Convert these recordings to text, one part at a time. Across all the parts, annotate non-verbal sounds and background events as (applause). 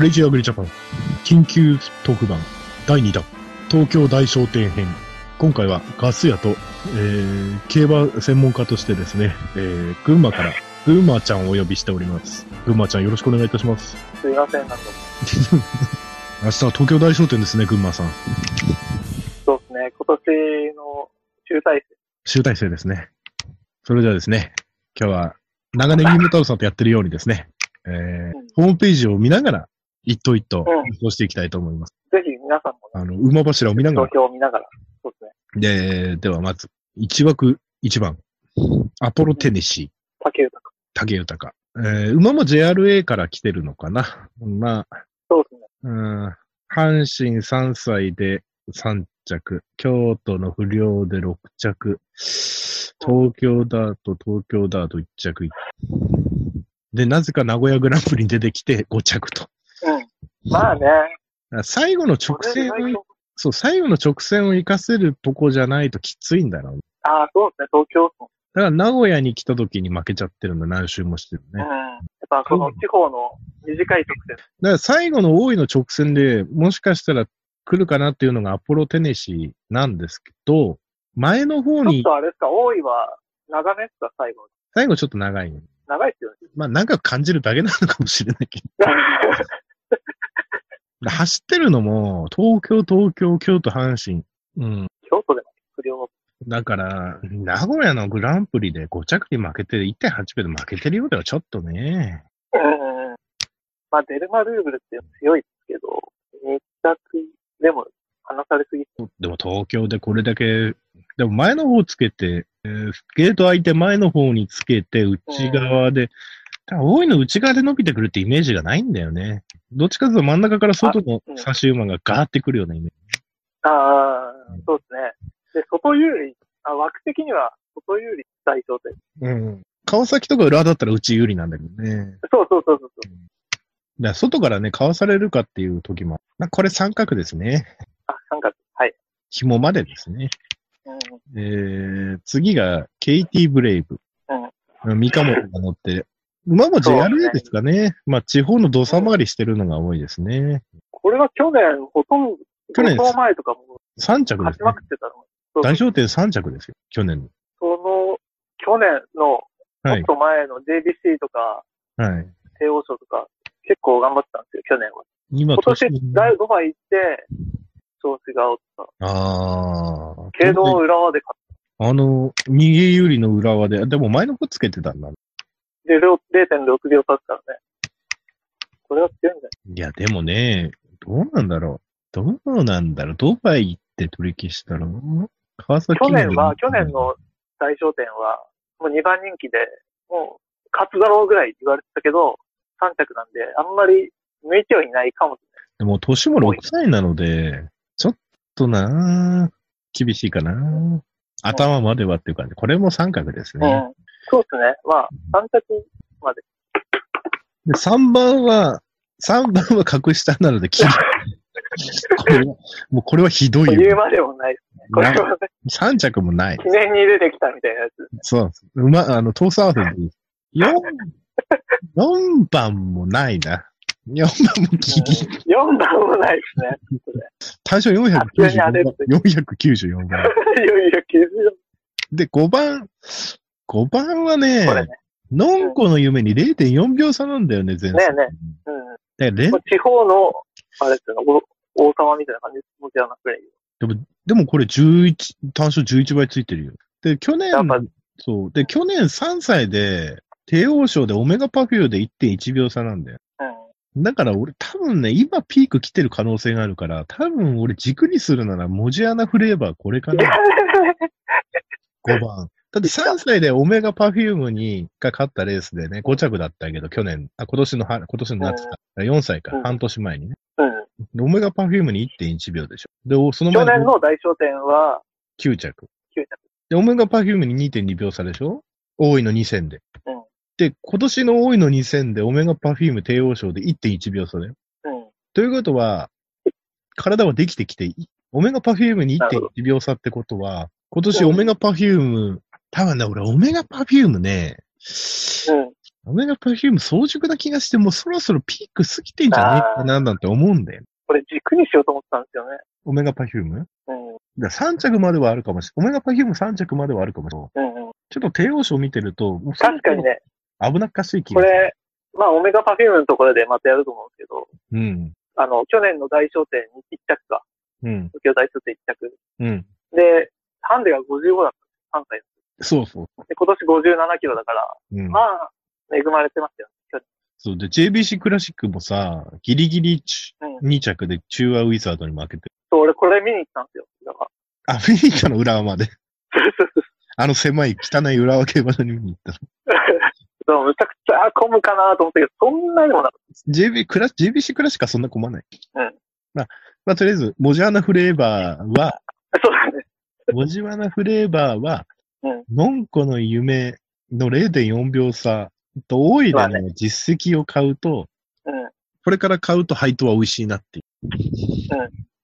クレイジーアグリジャパン緊急特番第2弾東京大商店編今回はガス屋と、えー、競馬専門家としてですね、えー、群馬から群馬ちゃんをお呼びしております。群馬ちゃんよろしくお願いいたします。すいません、なんか、(laughs) 明日は東京大商店ですね、群馬さん。そうですね、今年の集大成。集大成ですね。それではですね、今日は長年ギムタウさんとやってるようにですね、えー、ホームページを見ながら、一頭一頭、うんそうしていきたいと思います。ぜひ皆さんも、あの、馬柱を見ながら東、京を見ながら、そうですね、で、ではまず、1枠1番、アポロテネシー、竹豊。竹豊。えー、馬も JRA から来てるのかな？まあ、そうですね。うん、阪神3歳で3着、京都の不良で6着、東京ダート、東京ダート1着。で、なぜか名古屋グランプリに出てきて5着と。うん。まあね、最後の直線をい、そう、最後の直線を活かせるとこじゃないときついんだろうね。ああ、そうですね、東京も。だから名古屋に来た時に負けちゃってるんだ、何周もしてるね。うん。やっぱこの地方の短い直線。だから最後の大井の直線でもしかしたら来るかなっていうのがアポロテネシーなんですけど、前の方ちょっに、とあれですか、大井は長めですか、最後。最後ちょっと長い、ね。長いですよね。まあ長く感じるだけなのかもしれないけど。(laughs) 走ってるのも、東京、東京、京都、阪神。うん。京都でも不良。だから、名古屋のグランプリで5着に負けて、1.8秒で負けてるようではちょっとね。うん。まあ、デルマルーブルって強いですけど、めちゃくでも離されすぎて。でも東京でこれだけ、でも前の方つけて、えーゲート開いて前の方につけて、内側で、多いの内側で伸びてくるってイメージがないんだよね。どっちかというと真ん中から外のうん差し馬がガーってくるようなイメージ。ああ、そうですね。で、外有利、あ枠的には外有利大商店。うん。川崎とか裏だったら内有利なんだけどね。そうそうそうそう。だから外からね、かわされるかっていう時も。まあこれ三角ですね。あ、三角。はい。紐までですね。うん。えー、次が、ケイティ・ブレイブ。うん。三鴨が乗って。馬も JRA ですかね。まあ、地方の土佐回りしてるのが多いですね。これは去年、ほとんど、去年前とかも3着ですね勝ちまく。ってたの。大商店3着ですよ。去年の。その、去年の、もはい。っと前の JBC とか、はい。帝王賞とか、結構頑張ってたんですよ、去年は。今今年、第5枚行って、調子が落ちた。ああ。けど、浦和で勝っあの、右有利の裏輪で、でも前の方つけてたんだ。て、0 0.6秒差ですからね。これは強いんだよ。いや、でもね、どうなんだろう。どうなんだろう。ドバイ行って取り消したの川崎去年は、去年の大商店は、もう2番人気で、もう、勝つだろうぐらい言われてたけど、3着なんで、あんまり向いてはいないかもしでも、年も6歳なので、ちょっとなぁ厳しいかな頭まではっていう感じ。これも三角ですれない。ね。うん。そうですね。まあ、3着まで。で、3番は、3番は格下なので、きこれは、もうこれはひどいよ。言うまでもないですね。これはね、3着もない。記念に出てきたみたいなやつ。そうです。うま、あの、トース合わせでいい。4、4番もないな。4番もギリ。4番もないですね。対象急に当て494る番。(laughs) 494番。いやいや、90で、5番、5番はね、これね。のんこの夢に0.4秒差なんだよね、全ねえねえ。で、うん。地方の、あれですよね、お王様みたいな感じです。もちろんなプレイ。でも、でもこれ11、単勝11倍ついてるよ。で、去年そう。で、去年3歳で、帝王賞でオメガパフューで1.1秒差なんだよ。うん。だから俺多分ね、今ピーク来てる可能性があるから、多分俺軸にするなら文字穴フレーバーこれかな。(laughs) 5番。だって3歳でオメガパフュームに、が勝ったレースでね、5着だったけど、去年、あ、今年の春、今年の夏か。4歳か、うん半年前にね。うん。でオメガパフュームに1.1秒でしょ。で、おその前に去年の大賞典は9着。9着。で、オメガパフュームに2.2秒差でしょ大井の2戦で。うんで、今年の大井の2戦でオメガパフューム帝王賞で1.1秒差だよ。うん。ということは、体はできてきて、いオメガパフュームになるほ1.1秒差ってことは、今年オメガパフューム、多分ね、俺オメガパフュームね、うん。オメガパフューム早熟な気がして、もうそろそろピーク過ぎてんじゃねえかななんて思うんだよ。これ軸にしようと思ってたんですよね。オメガパフューム？うん。だ3着まではあるかもしれない。オメガパフューム3着まではあるかもしれない。うんうん。ちょっと帝王賞見てると、確かにね、危なっかしい気がする。これ、まあ、オメガパフュームのところでまたやると思うんですけど、うん。あの、去年の大賞典に1着か、うん。東京大賞典1着。うん。で、ハンデが55だったんです、3歳の。そうそう。で、今年57キロだから、うんま。あ、恵まれてましたよ、去そうで、JBC クラシックもさ、ギリギリ年。うん。2着で中和ウィザードに負けて。そう、俺これ見に行ったんですよ。だから。あ、見に行ったの浦和まで。あの狭い汚い浦和競馬場に見に行ったの。そうむちゃくちゃ混むかなと思ったけど、そんなでもなかっ JB クラ JBC クラシックはそんな困らない。うん。まあ、まあ、とりあえず、モジャーナフレーバーは、た。(laughs) そうだね。モジャーナフレーバーは、うんノンコの夢の0.4秒差と大いでまあの実績を買うと、うん。これから買うと配当は美味しいなっていう。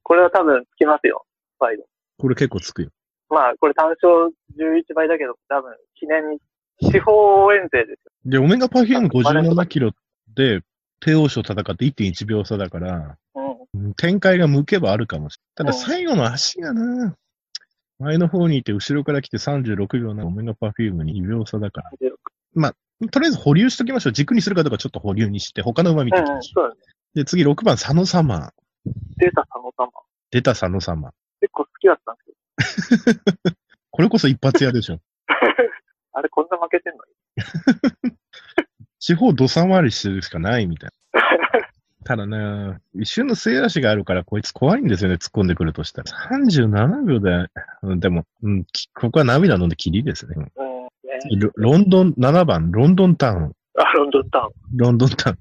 これは多分つきますよ、ファイド。これ結構つくよ。まあ、これ単勝11倍だけど、多分記念に、地方応援税ですよ。で、オメガパフューム57キロで、帝王賞戦って1.1秒差だから、うん。うん展開が向けばあるかもしれない。ただうん最後の足がな、前の方にいて後ろから来て36秒なオメガパフュームに2秒差だから。とりあえず保留しときましょう。軸にするかどうかちょっと保留にして、他の馬見ていきうん、ましょそうだね。う。で、次6番佐野様。データ佐野様。出た佐野様。結構好きだったんですけど。(laughs) これこそ一発屋でしょ。(laughs) あれ、こんな負けてんのに。(laughs) 地方土佐回りしてるしかないみたいな。ただね、一瞬の末足があるからこいつ怖いんですよね、突っ込んでくるとしたら。37秒で、うんでも、うん、きここは涙飲んでキリですね。うん。ね、ロロンドン、7番、ロンドンタウン。あ、ロンドンタウン。ロンドンタウン。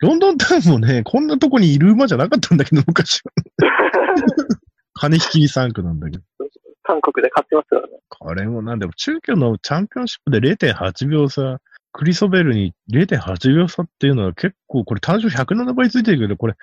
ロンドンタウンもね、こんなとこにいる馬じゃなかったんだけど、昔は。(laughs) 金引き3区なんだけど。韓国で勝ってますからね。これもなんでも、中京のチャンピオンシップで0.8秒差、クリソベルに0.8秒差っていうのは結構、これ単勝107倍ついてるけど、これ、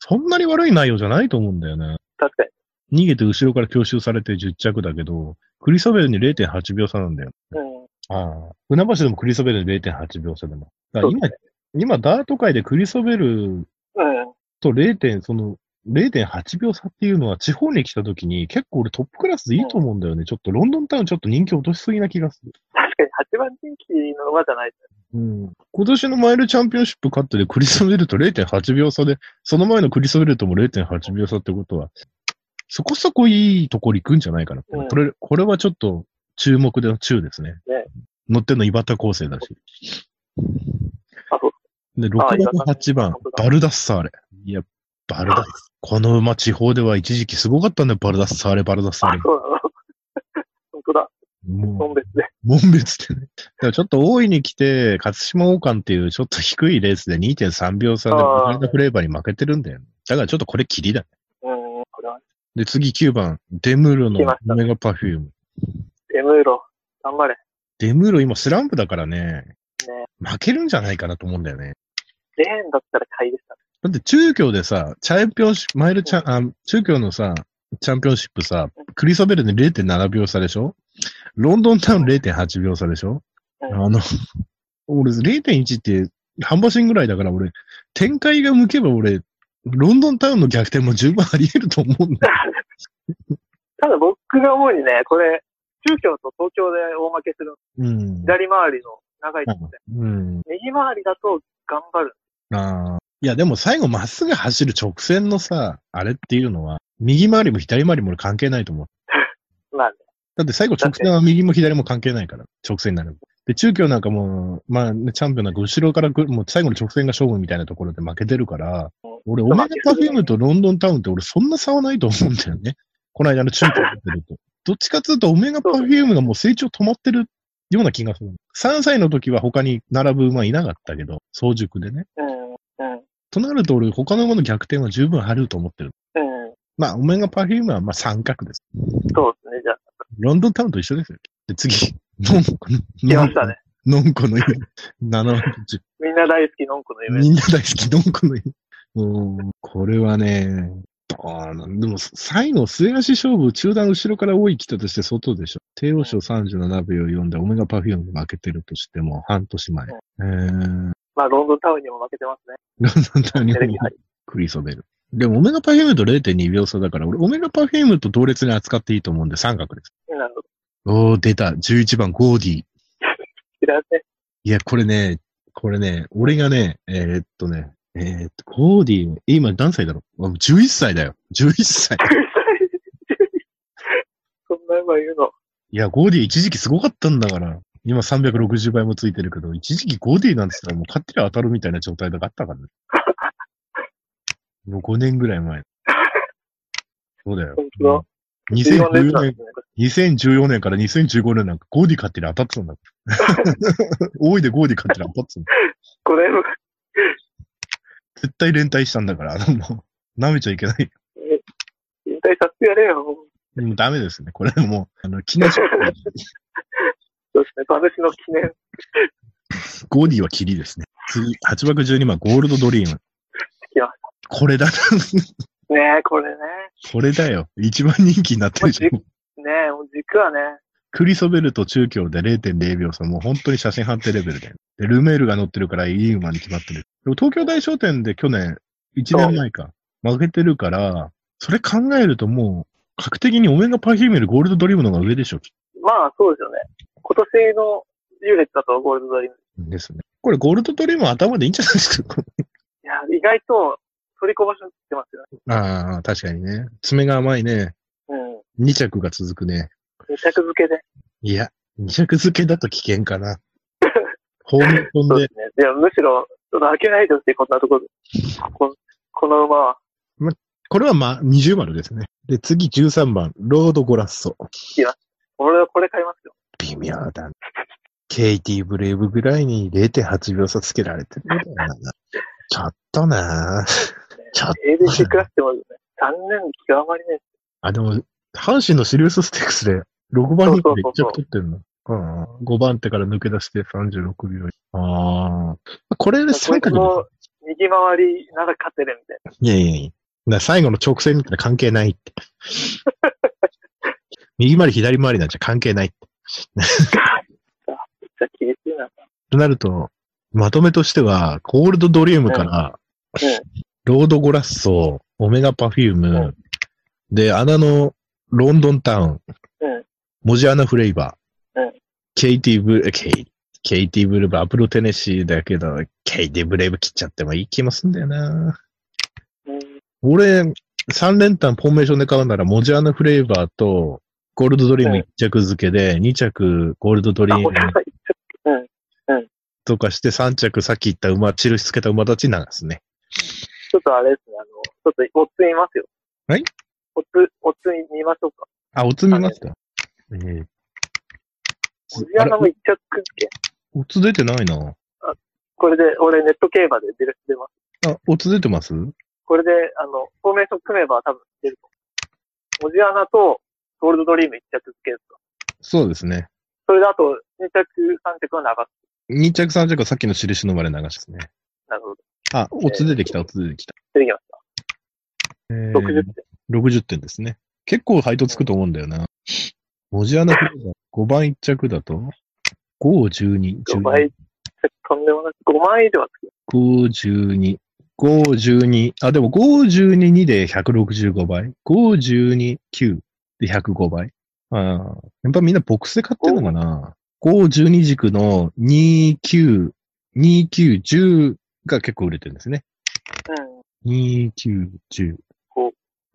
そんなに悪い内容じゃないと思うんだよね。確かに。逃げて後ろから強襲されて10着だけど、クリソベルに0.8秒差なんだよ。うん。ああ。船橋でもクリソベルに0.8秒差でも。だ今そうで、今ダート界でクリソベルうん。と 0. その0.8秒差っていうのは地方に来た時に結構俺トップクラスでいいと思うんだよね。ちょっとロンドンタウンちょっと人気落としすぎな気がする。確かに8番人気の馬じゃないうん。今年のマイルチャンピオンシップ勝ってでクリソベルと0.8秒差で、その前のクリソベルとも0.8秒差ってことは、そこそこいいところ行くんじゃないかな。うんこれ、これはちょっと注目で中ですね。ね乗ってんの岩田構成だし。あそうで、6あ番岩田8番バルダッサーレ。いや、バルダッこの馬地方では一時期すごかったんだよ、バルダッサーレ、バルダッサーレ、。あそうなの。(laughs) 本当だ。もう本別で。門別でね。だからちょっと大井に来て、勝島王冠っていうちょっと低いレースで2.3秒差であーモジアナフレイバーに負けてるんだよ。だからちょっとこれ切りだね。うん。これは、で、次9番、デムーロのオメガパフューム。デムーロ。頑張れ。デムーロ今スランプだからね、ね負けるんじゃないかなと思うんだよね。レーンだったら買いでしたね。だって中京でさ、チャンピオンシップ、マイルチャン、あ、中京のさ、チャンピオンシップさ、クリソベルで0.7秒差でしょ？ロンドンタウン0.8秒差でしょ？うんあの、俺0.1って半馬身ぐらいだから俺、展開が向けば俺、ロンドンタウンの逆転も十分あり得ると思うんだよ。(laughs) ただ僕が思うにね、これ、中京と東京で大負けするうん。左回りの長いとこで。うん。右回りだと頑張る。ああ。いや、でも最後まっすぐ走る直線のさ、あれっていうのは、右回りも左回りも俺関係ないと思う。(laughs) まあね。だって最後直線は右も左も関係ないから、直線になる。で、中京なんかもう、まあ、ねチャンピオンなんか後ろからもう最後の直線が勝負みたいなところで負けてるから、うん俺、オメガパフュームとロンドンタウンって俺そんな差はないと思うんだよね。この間の中京見てると。どっちかっていうと、オメガパフュームがもう成長止まってるような気がする。3歳の時は他に並ぶ馬いなかったけど、早熟でね。うん。うん。となると俺、他の馬の逆転は十分あると思ってる。うん。まあ、オメガパフュームはまあ三角です。そうですね。じゃあ、ロンドンタウンと一緒ですよ。で、次、ノンコ、来ましたね。ノンコの夢。7番10みんな大好きのんこの夢。(laughs) みんな大好き、ノンコの夢。もう、これはね、ああ、なんでも、最後、末足勝負、中段後ろから多い来たとして外でしょ。帝王賞37秒4で、オメガパフューム負けてるとしても、半年前。えー、まあ、ロンドンタウンにも負けてますね。ロンドンタウンにも。クリソベリル。でも、オメガパフュームと0.2秒差だから、俺、オメガパフュームと同列に扱っていいと思うんで、三角です。なるほど。おー、出た。11番、ゴーディ。知らせ。いや、これね、これね、俺がね、えーっとね、えーっと、ゴーディ、え今何歳だろう？あ ?11 歳だよ。11歳。(laughs) そんな今言うの？いや、ゴーディ一時期すごかったんだから。今360倍もついてるけど、一時期ゴーディなんて言ったらもう勝手に当たるみたいな状態があったからね。(laughs) もう5年ぐらい前。そうだよ。本当だ。2014年。2014年から2015年なんかゴーディ勝手に当たってたんだ。(laughs) 大井でゴーディ勝手に当たってたんだ。これ、絶対連対したんだから、あのもう、舐めちゃいけない。引退させてやれよ。もうダメですね。これもう、あの、記念そうですね。馬主の記念。ゴーディは切りですね。次、8枠12番、ゴールドドリーム。これだな。ねえ、これね。これだよ。一番人気になってるじゃん。ねえ、もう軸はね。クリソベルと中京で0.0秒差、もう本当に写真判定レベルで。で、ルメールが乗ってるからいい馬に決まってる。でも東京大商店で去年、1年前か、負けてるから、それ考えるともう、確定にオメガパフュームよりゴールドドリームの方が上でしょ。まあ、そうですよね。今年の優劣だとゴールドドリーム。ですね。これゴールドドリームは頭でいいんじゃないですか？いや、意外と取りこぼしってますよね。ああ、確かにね。爪が甘いね。うん。2着が続くね。二着付けで。いや、2着付けだと危険かな。(laughs) ホーム飛んでそうで、すね。いや、むしろ、ちょっと開けないでほしい、こんなところで。ここの馬は。これはまあ、二重丸ですね。で、次13番、ロードゴラッソ。俺はこれ買いますよ。微妙だね。ケイティ・ブレイブぐらいに0.8秒差つけられてる。(laughs) ちょっとなちょっ ABC クラスってもね、残念極まりねあ、でも、阪神のシリウスステークスで6番人気で1着取ってるの。うん。5番手から抜け出して36秒。ああ。これでこい三角つも右回りなら勝てるみたいな。いやいやいや。最後の直線みたいな関係ないって。(laughs) 右回り左回りなんじゃ関係ないって。めっちゃ厳しいな。となると、まとめとしては、ゴールドドリームから、うんロードゴラッソ、オメガパフューム、うんで、穴のロンドンタウン、うん。モジアナフレイバー、うん。ケイティブ、えケイケイティブレイブ、アポロテネシーだけど、ケイティブレイブ切っちゃってもいい気もすんだよな。うん。俺、3連単フォーメーションで買うなら、モジアナフレーバーと、ゴールドドリーム1着付けで、2着ゴールドドリーあ、ムとかして、3着さっき言った馬、印つけた馬たち流すね。ちょっとあれですね、あの、ちょっと、おつ見ますよ。はいおつ、おつ見ましょうか。あ、おつ見ますか？えー、小ジアナも一着っけおつ出てないな。これで、俺ネット競馬で出る、出ます。あ、おつ出てます？これで、あの、フォーメーション組めば多分出ると思う。モジアナとゴールドドリーム一着付けると。そうですね。それであと、2着、3着は流す。2着3着はさっきの印のまで流しですね。なるほど。あ、おつ出てきた、おつ出てきた。出てきました。えー60点。60点ですね。結構配当つくと思うんだよな。モジアナフレーバー5番1着だと、5、12、5倍、とんでもなく、5万以上はつく。5、12、5、12、あ、でも5、12、2で165倍。5、12、9で105倍。ああ、やっぱみんなボックスで買ってるのかな ?5、12軸の2、9、2、9、10が結構売れてるんですね。うん。2、9、10お。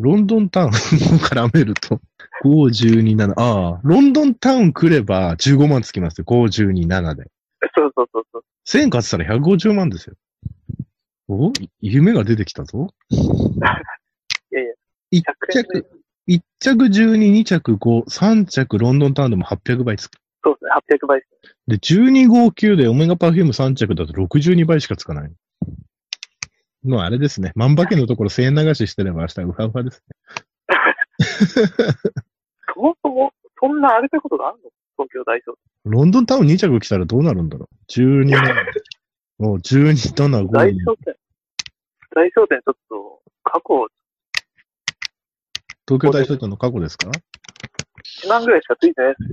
ロンドンタウンを絡めると、5、12、7。ああ、ロンドンタウン来れば15万つきますよ。5、12、7で。そうそうそうそう。1000勝ってたら150万ですよ。お夢が出てきたぞ。(laughs) いやいや、一100円着、一着12、二着5、三着ロンドンタウンでも800倍つく。そうですね、800倍ですね。で、12号級でオメガパフューム3着だと62倍しかつかない。もうあれですね。万馬券のところ1000円流ししてれば明日ウハウハですね。そもそも、そんな荒れたことがあるの？東京大賞。ロンドンタウン2着来たらどうなるんだろう ?12、7 (laughs) もう12、7、5大賞店。大賞店ちょっと、過去、東京大賞典の過去ですか？1万ぐらいしかついてないです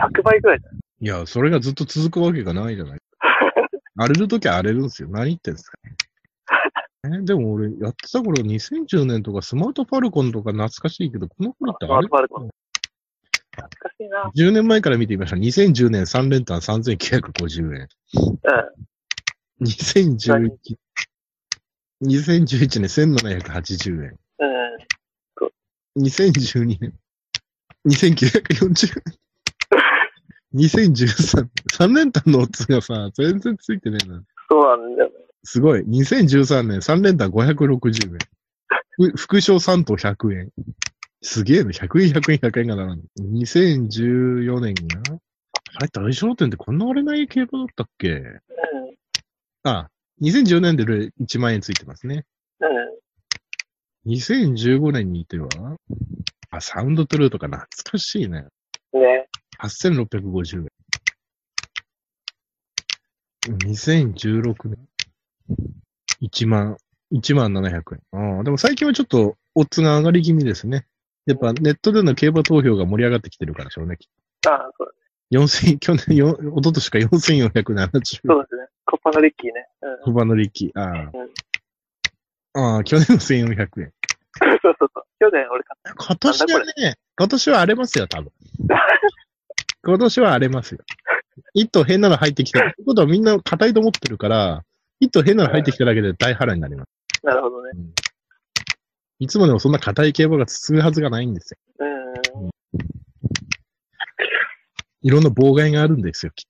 よ。100倍ぐらいじゃないいや、それがずっと続くわけがないじゃない。荒れるときは荒れるんですよ。何言ってんですか。(laughs) え、でも俺、やってた頃、2010年とかスマートファルコンとか懐かしいけど、この頃ってあれ？懐かしいな。10年前から見てみました。2010年3連単3950円。うん。2011、2011年1780円。うん。2012年、2940円。2013、3連単のオッズがさ、全然ついてねえな。そうなんだよね。すごい。2013年3連単560円。ふ副賞3等100円。すげえな。100円、100円、100円が並んで。2014年があれ、大商店ってこんな割れない競馬だったっけ？うん。あ、2010年で1万円ついてますね。う2015年にいては、あ、サウンドトゥルーとか懐かしいね。ん。ね。8650円。2016年。1万、1万700円。ああ、でも最近はちょっと、オッズが上がり気味ですね。やっぱネットでの競馬投票が盛り上がってきてるからでしょうね。ああ、そう4000、去年、よ一昨年か4470そうですね。コッパのリッキーね。うん。小花力。あうんあ。ああ、去年の1400円。(laughs) そうそうそう。去年俺買っ今年はね、今年は荒れますよ、多分。(laughs) 今年は荒れますよ。一頭変なの入ってきた。ってことはみんな硬いと思ってるから、一頭変なの入ってきただけで大波乱になります。た。なるほどね。いつもでもそんな硬い競馬が続くはずがないんですよ。うん。いろんな妨害があるんですよ。き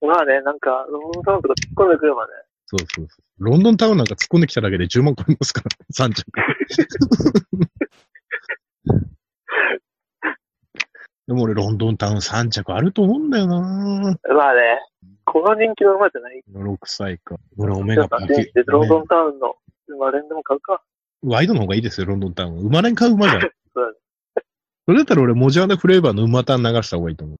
まあね、なんか、ロンドンタウンとか突っ込んでくればね。そうそうそう。ロンドンタウンなんか突っ込んできただけで10万超えますから、3着。でも俺、ロンドンタウン3着あると思うんだよなまあね、この人気の馬じゃない。6歳か。俺、オメガパ信じてロンドンタウンの馬連でも買うか。ワイドの方がいいですよ、ロンドンタウン。生まれん買う馬じゃん。(laughs) そうだねそれだったら俺、モジャーナフレーバーの馬タン流した方がいいと思う。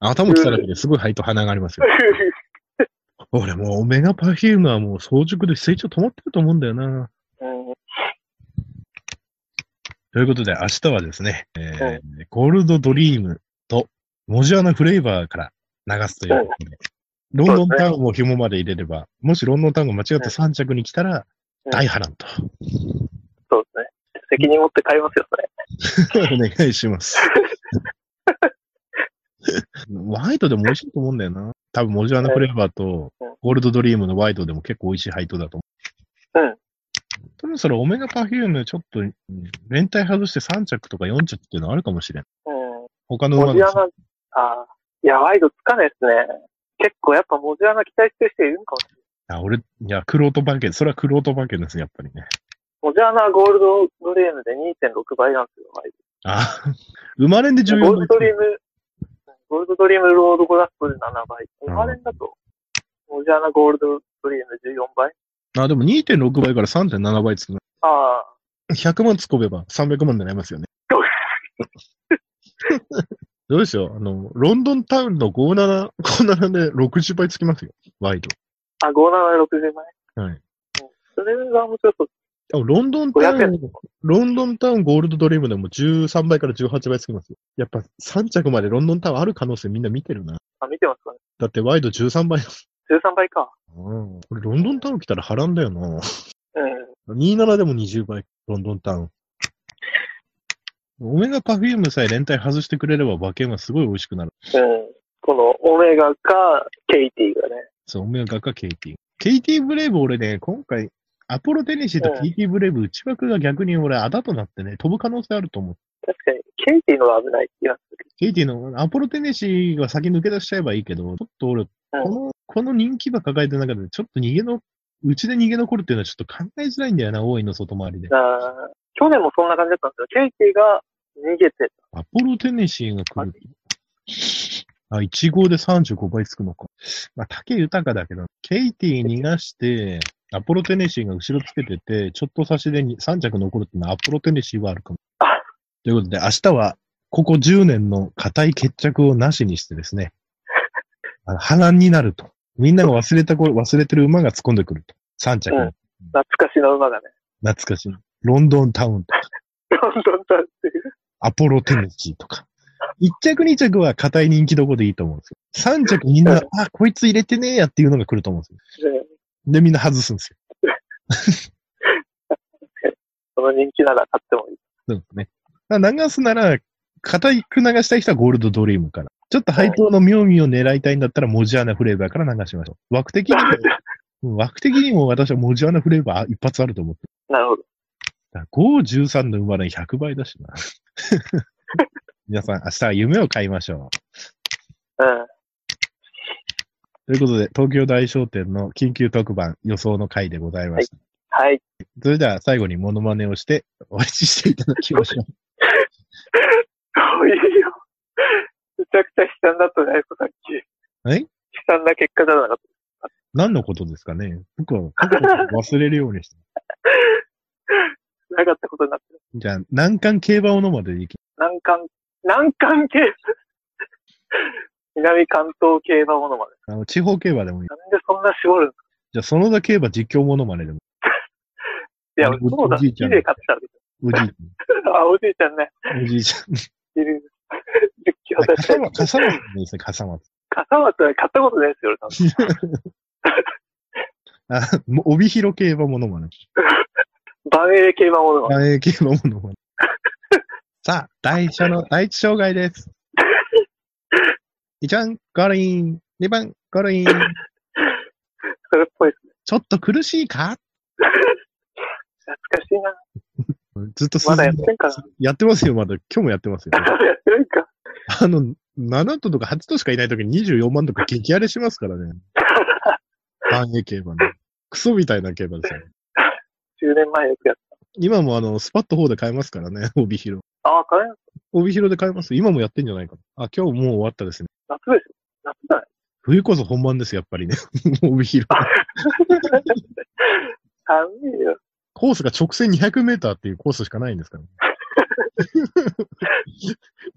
頭来ただけですごい肺と鼻がありますよ。(laughs) 俺もうオメガパフュームはもう早熟で成長止まってると思うんだよな。うん。ということで、明日はですね、えーゴールドドリームとモジャーナフレーバーから流すということで、ロンドンタウンを紐まで入れれば、もしロンドンタウンが間違って3着に来たら、うん大波乱と。そうですね。責任持って買いますよ、それ。(laughs) お願いします。ワイドでも美味しいと思うんだよな。多分、モジャーナフレーバーとうん、ゴールドドリームのワイドでも結構美味しい配当だと思う。うん。多分それ、オメガパフューム、ちょっと、うん連帯外して3着とか4着っていうのあるかもしれん。うん。他の馬がモジアナ、ああ。いや、ワイドつかないですね。結構やっぱモジアナ期待してる人いるんかもしれない。あ、俺、いや、クロート馬券、それはクロート馬券ですね、やっぱりね。モジアナはゴールドドリームで2.6倍なんですよ、ワイあ、生まれんでド。14ゴールドドリー倍。ム、ゴールドドリームロードゴラストで7倍。生まれんだと、モジアナゴールドドリーム14倍あ、でも2.6倍から3.7倍つくな。ああ。100万突っ込めば300万になりますよね。どうでしょう？あの、ロンドンタウンの57、57で60倍つきますよ。ワイド。あ、57で60倍？はい。それが面白そう。でもロンドンタウ500円ン、ロンドンタウンゴールドドリームでも13倍から18倍つきますよ。やっぱ3着までロンドンタウンある可能性みんな見てるな。あ、見てますかね。だってワイド13倍だ13倍か。もん。これロンドンタウン来たら波乱だよな。うん。27でも20倍、ロンドンタウン。オメガパフュームさえ連対外してくれれば馬券はすごい美味しくなる。うん。このオメガかケイティがね。そう、オメガかケイティ。ケイティブレイブ俺ね、今回、アポロテネシーとケイティブレイブ内枠が逆に俺、あだとなってね、飛ぶ可能性あると思う。確かに、ケイティのが危ない気がする。ケイティの、アポロテネシーが先抜け出しちゃえばいいけど、ちょっと俺、この、この人気馬抱えてる中で、ちょっと逃げの、うちで逃げ残るっていうのはちょっと考えづらいんだよな、大井の外回りで。あー去年もそんな感じだったんですよ。ケイティが逃げてアポロテネシーが来る。あ、1号で35倍つくのか。まあ、竹豊だけど、ケイティ逃がして、アポロテネシーが後ろつけてて、ちょっと差しでに3着残るっていうのはアポロテネシーはあるかも。あということで、明日は、ここ10年の固い決着をなしにしてですね、波乱になると。みんなが忘れた頃、忘れてる馬が突っ込んでくると。3着。うん懐かしの馬がね。懐かしい。ロンドンタウンとか、どんどんだっていう。アポロテネシーとか。1着2着は硬い人気どこでいいと思うんですよ。3着みんな、あ、こいつ入れてねえやっていうのが来ると思うんですよ。ねで、みんな外すんですよ。(laughs) その人気なら買ってもいい。そうですね。流すなら、硬く流したい人はゴールドドリームから。ちょっと配当の妙味を狙いたいんだったら、モジアナフレーバーから流しましょう。枠的にも、うん枠的にも私はモジアナフレーバー一発あると思ってる。(laughs) なるほど。だから5、13の生まれに100倍だしな。(laughs) 皆さん、明日は夢を買いましょう。うん。ということで、東京大商店の緊急特番予想の回でございました。はい。それでは最後にモノマネをして終わりにしていただきましょう。(laughs) そういうよ。めちゃくちゃ悲惨だったね、さっき。え？悲惨な結果じゃなかっ何のことですかね？僕は忘れるようにして。た。(laughs) なかったことになってる。じゃあ、難関競馬のまでいき南関、南関競馬？(laughs) 南関東競馬ものまで。あの、地方競馬でもいい。なんでそんな絞るんですか？じゃあ、園田競馬実況モノマネでも。(laughs) いや、そうだ、おじいちゃんってたわけおじいちあ、おじいちゃんね。ゃん。おじいちゃん。いる。実況あだ笠松、笠松ですね、笠松。笠松は買ったことないですよ、俺多分。(laughs) あ、帯広競馬モノマネ。万栄競馬ものまね。万栄競馬モノマネ。さあ、第一の第一障害です。1番、ゴリン。2番、ゴリン。それっぽいですね。ちょっと苦しいか？懐かしいな。ずっとまだやってんかなやってますよ、まだ。今日もやってますよ。(laughs) やってるんか。あの、7頭とか8頭しかいないときに24万とか激荒れしますからね。(laughs) 万栄競馬ね。クソみたいな競馬ですよ。10年前よくやっ今もあの、スパット4で買えますからね、(laughs) 帯広。た。ああ、買えます帯広で買えます。今もやってんじゃないかな。あ、今日もう終わったですね。夏ですよ。夏じゃない冬こそ本番です、やっぱりね。帯広。寒いよ。コースが直線200メーターっていうコースしかないんですから、ね。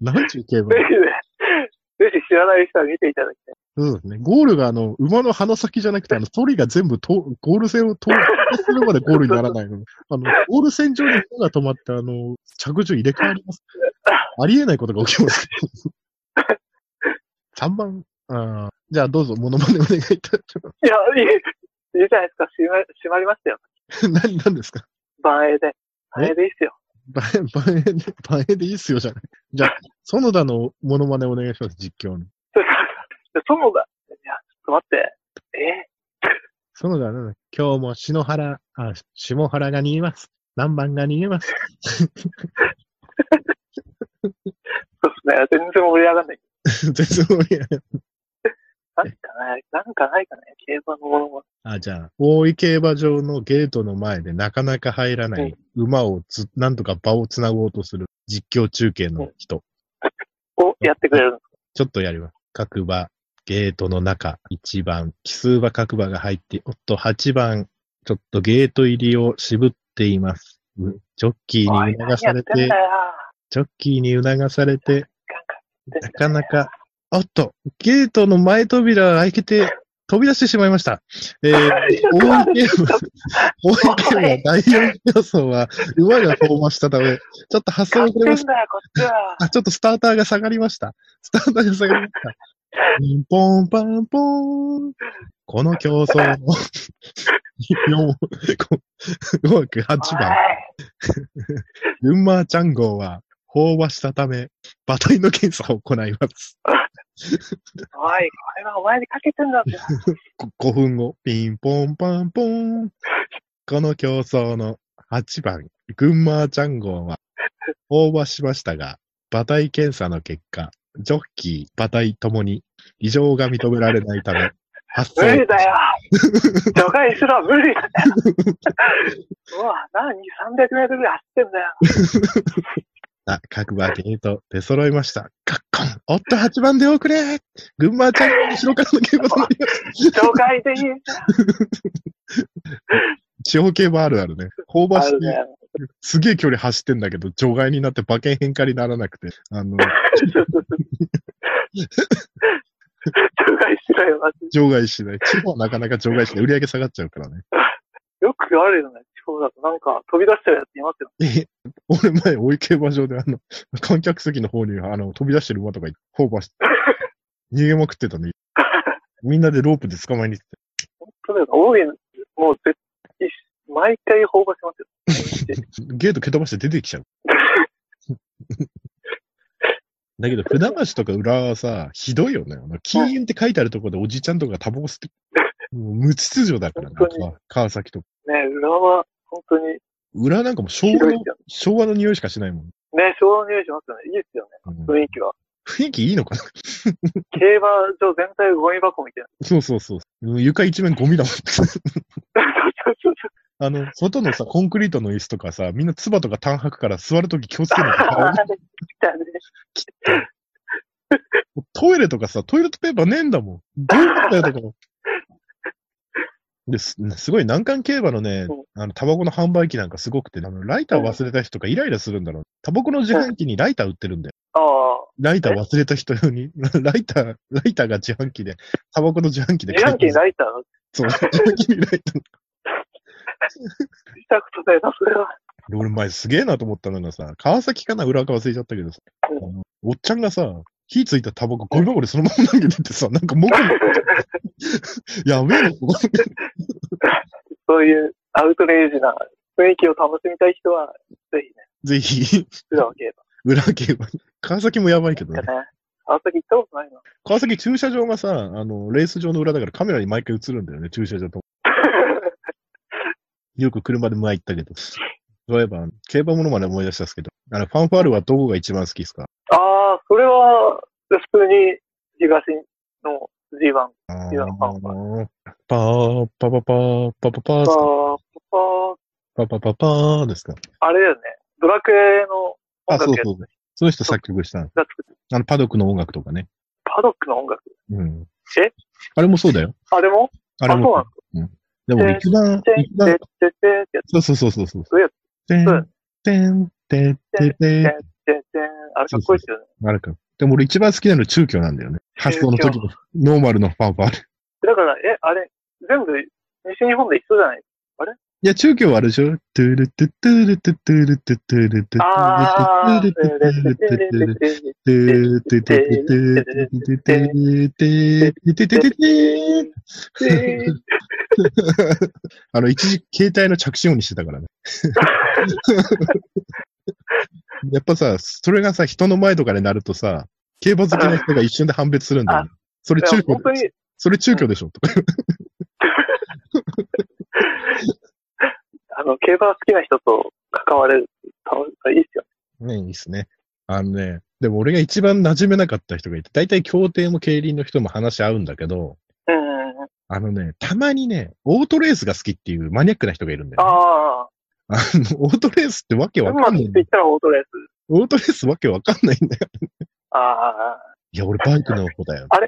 (laughs) なんちゅう競馬ぜひね、ぜひ知らない人は見ていただきたい。そうですね。ゴールがあの、馬の鼻先じゃなくて、あの、ソリが全部と、ゴール線を通過するまでゴールにならないの。(laughs) あの、ゴール線上に人が止まって、あの、着順入れ替わります。ありえないことが起きます。3番、あーじゃあどうぞ、モノマネお願いいたしまいや、いい、いいじゃないですか。閉ま閉まりましたよ。す。(laughs) 何、何ですか？万栄で。万栄でいいっすよ。バエ、バエで、バエでいいっすよじゃない。じゃあ、園田のモノマネお願いします、実況に。そうだ。いや、ちょっと待って。え？園田の、今日も篠原、あ、下原が逃げます。何番が逃げます。(laughs) そうですね。全然盛り上がんない。(laughs) 全然盛り上がるなんかない、なんかないかね。競馬のものも。あ、じゃあ、大井競馬場のゲートの前でなかなか入らない馬をつ、なんとか場をつなごうとする実況中継の人。をやってくれるちょっとやります。各馬、ゲートの中、1番、奇数馬各馬が入って、おっと、8番、ちょっとゲート入りを渋っています。うジョッキーに促されて。ジョッキーに促されて、ななかなか、おっと、ゲートの前扉が開けて、飛び出してしまいました。えー、大井競馬、大井競馬第4競争は、馬がフォーマしたため、ちょっと発想遅れました。あ、ちょっとスターターが下がりました。スターターが下がりました。ピンポンパンポーン。この競争の4、5枠8番、群馬チャン号は、飽和したため、馬体の検査を行います。おい、これはお前にかけてんだって。5分後、ピンポンパンポーン。この競争の8番、群馬チャン号は、飽和しましたが、馬体検査の結果、ジョッキー、馬体ともに異常が認められないため、発無理生。だよ。除外しろ、無理だよ。うわ、なに、300メートルぐらい走ってんだよ。(laughs) あ、各馬ゲート出揃いました。カッコンおっと、8番で遅れ群馬ちゃんネ後ろからの稽古となります。紹介でいい (laughs) 地方競馬あるあるね。香ばして、ね、すげえ距離走ってんだけど、除外になって馬券変化にならなくて、あの、除外しないわ。(laughs) 除外しない。地方はなかなか除外しない。売り上げ下がっちゃうからね。よくあるよね、地方だと。なんか飛び出しちゃうやついますよ。俺前、追い競馬場であの、観客席の方にあの、飛び出してる馬とか、放馬して、逃げまくってたね。みんなでロープで捕まえに行って。本当だよ。多い、もう絶対、毎回放馬しますよ。(laughs) ゲート蹴飛ばして出てきちゃう。(laughs) だけど、船橋とか浦和はさ、ひどいよね。禁煙って書いてあるところでおじちゃんとかタバコ吸って、もう無秩序だからね、川崎とか。ね、浦和、本当に裏なんかも昭和の、昭和の匂いしかしないもん。ね、昭和の匂いしますよね。いいですよね。雰囲気は。雰囲気いいのかな？(laughs) 競馬場全体ゴミ箱みたいな。そうそうそう。うん床一面ゴミだもん。あの、外のさ、コンクリートの椅子とかさ、みんな唾とか単白から座るとき気をつけないあと。(laughs) トイレとかさ、トイレットペーパーねえんだもん。どういうことよとか。です、すごい難関競馬のね、あの、タバコの販売機なんかすごくて、あの、ライター忘れた人とかイライラするんだろう。タバコの自販機にライター売ってるんだよ。ああ。ライター忘れた人に、(laughs) ライター、ライターが自販機で、タバコの自販機で。自販機にライター？そう、自販機にライター。見たことないな、それは。俺前すげえなと思ったのがさ、川崎かな裏側忘れちゃったけどさ、うん、おっちゃんがさ、火ついたタバコゴリゴリそのまま投げててさ、なんかもくも (laughs) やべえの、ここそういうアウトレイジな雰囲気を楽しみたい人は、ぜひね。ぜひ。浦和競馬。裏競馬。川崎もやばいけどね。川崎行ったことない川崎駐車場がさ、あの、レース場の裏だからカメラに毎回映るんだよね、駐車場と。(laughs) よく車で前行ったけど。そういえば、競馬ものまで思い出したんですけど、あの、ファンファールはどこが一番好きですか？ああ、それは、普通に東の G1、G1 ファンは。パー、パパパー、パパパー、パー、パパー、パパパパーですかあれだよね。ドラクエの音楽あ、そうそう。その人作曲したんあの、パドックの音楽とかね。パドックの音楽？うん。え？あれもそうだよ。あれも？あれも。そうなんでも一番、一番。そうそうそうそう。そうやつ。てん、てん、てん、てん、てん。あれかっこいいですよね。あれかっこいい。でも俺一番好きなの中京なんだよね。発想の時のノーマルのファンファー。だから、え、あれ、全部西日本で一緒じゃない？あれ？いや、中京はあるでしょ？トゥルトゥトゥルトゥトゥルトゥトゥルトゥトゥルトゥトゥルトゥトゥルトゥトゥルトゥルトゥトゥルトゥトゥルトゥトゥルトゥトゥルトゥトゥルトゥルトゥルトゥルトゥルトゥルトゥルトゥトゥトゥトゥトゥトゥトゥトゥトゥトゥトゥトゥトゥトゥトゥっぱさ、それがさ、人の前とかでなるとさ、競馬好きな人が一瞬で判別するんだよね。それ中本当に古で、それ中古でしょとか。(laughs) あの、競馬好きな人と関われるいいっすよね、いいっすね。あのね、でも俺が一番馴染めなかった人がいて、大体競艇も競輪の人も話し合うんだけど。あのね、たまにね、オートレースが好きっていうマニアックな人がいるんだよ、ね。ああの、オートレースってわけあ、わまあ、かんない。って言ったらオートレース。オートレースわけわかんないんだよ。ああ、いや、俺バイクの方だよ。あれ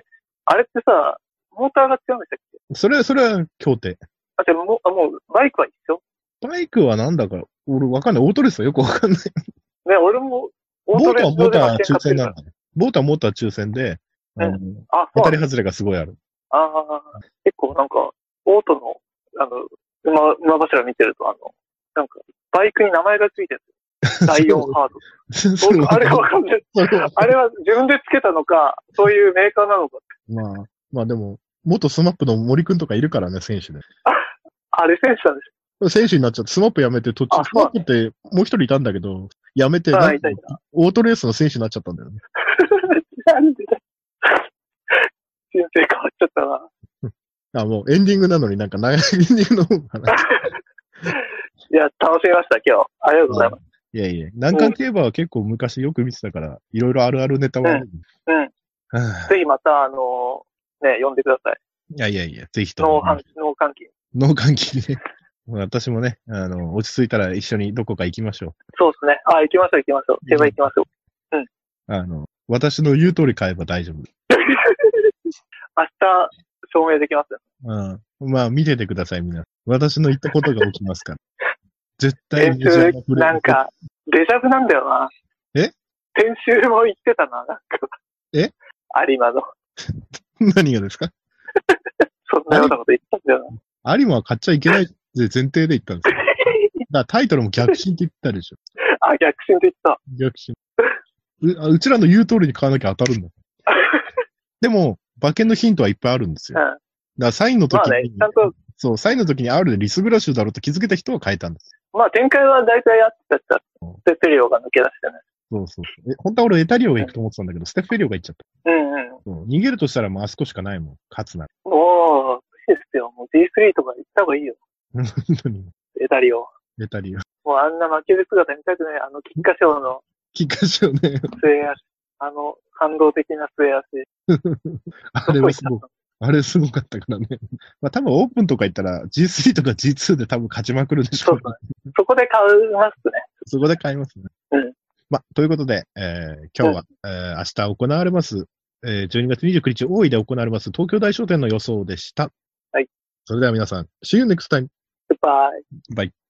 ってさ、モーターが違うんでしたっけ？それは、それは競艇。あ、じゃあもう、あもう、バイクは一緒？バイクはなんだか、俺わかんない。オートレースはよくわかんない。ね、俺も、オボートはモーター抽選。なのね。ボートはモーター抽選で、うなんだ当たり外れがすごいある。ああ、結構なんか、オートの、あの、馬、馬柱見てると、あの、なんか、バイクに名前がついてるんですよ。(laughs) ライオンハート。僕、あれわかんない。あれは自分でつけたのか、そういうメーカーなのか。まあ、まあでも、元 SMAP の森くんとかいるからね、選手で。(laughs) あれ選手なんです選手になっちゃって、 SMAP 辞めて、途中あ、 SMAP ってもう一人いたんだけど、辞めて、オートレースの選手になっちゃったんだよね。よ。なんでだ人生変わっちゃったな。(laughs) あ、もうエンディングなのになんか長いエンディングの方かな。いや、楽しみました、今日。ありがとうございます。いやいや、南韓競馬は結構昔よく見てたから、いろいろあるあるネタはある。うん。はあぜひまた、あのね、呼んでください。いやいやいや、ぜひとも。脳換気。脳換気にね。(laughs) 私もね、あの、落ち着いたら一緒にどこか行きましょそうですね。あ、行きましょう、行きましょう。競馬行きましょう。う。あの、私の言う通り買えば大丈夫。(laughs) 明日、証明できますよ。うん。まあ、見ててください、皆さん。私の言ったことが起きますから。絶対先メジャー週なプ、レーなんか、デジャブなんだよな。え？先週も言ってたな、なんか。え？有馬の。(laughs) 何がですか？(laughs) そんなようなこと言ったんだよ有馬は買っちゃいけないって前提で言ったんですよ。(laughs) からタイトルも逆進って言ったでしょ。あ、逆進って言った。逆進。うあうちらの言う通りに買わなきゃ当たるんだ。でも、馬券のヒントはいっぱいあるんですよ。うんだからサインの時まあねそう、サインの時に R でリスグラッシュだろうと気づけた人は変えたんですまあ展開は大体あってたうんステペリオが抜け出してね。よ。そうそうそう。え、本当は俺エタリオが行くと思ってたんだけど、ステッフェリオが行っちゃった。うんうん。そう逃げるとしたらもうあそこしかないもん。勝つなら。おー、いいですよ。もう G3 とか行った方がいいよ。(laughs) 本当に。エタリオ。エタリオ。もうあんな負ける姿見たくない。あの、菊花賞のキッカショね。末足。あの、感動的な末足。(laughs) あれはすごく、あれすごかったからね。(laughs) まあ多分オープンとか行ったら G3 とか G2 で多分勝ちまくるでしょそうそう。そこで買いますね。そこで買いますね。うんまあ、ということで、えー今日は、えー明日行われます、えー12月29日大井で行われます東京大商店の予想でした。はい。それでは皆さん、See you next time! グッバイ。バイ。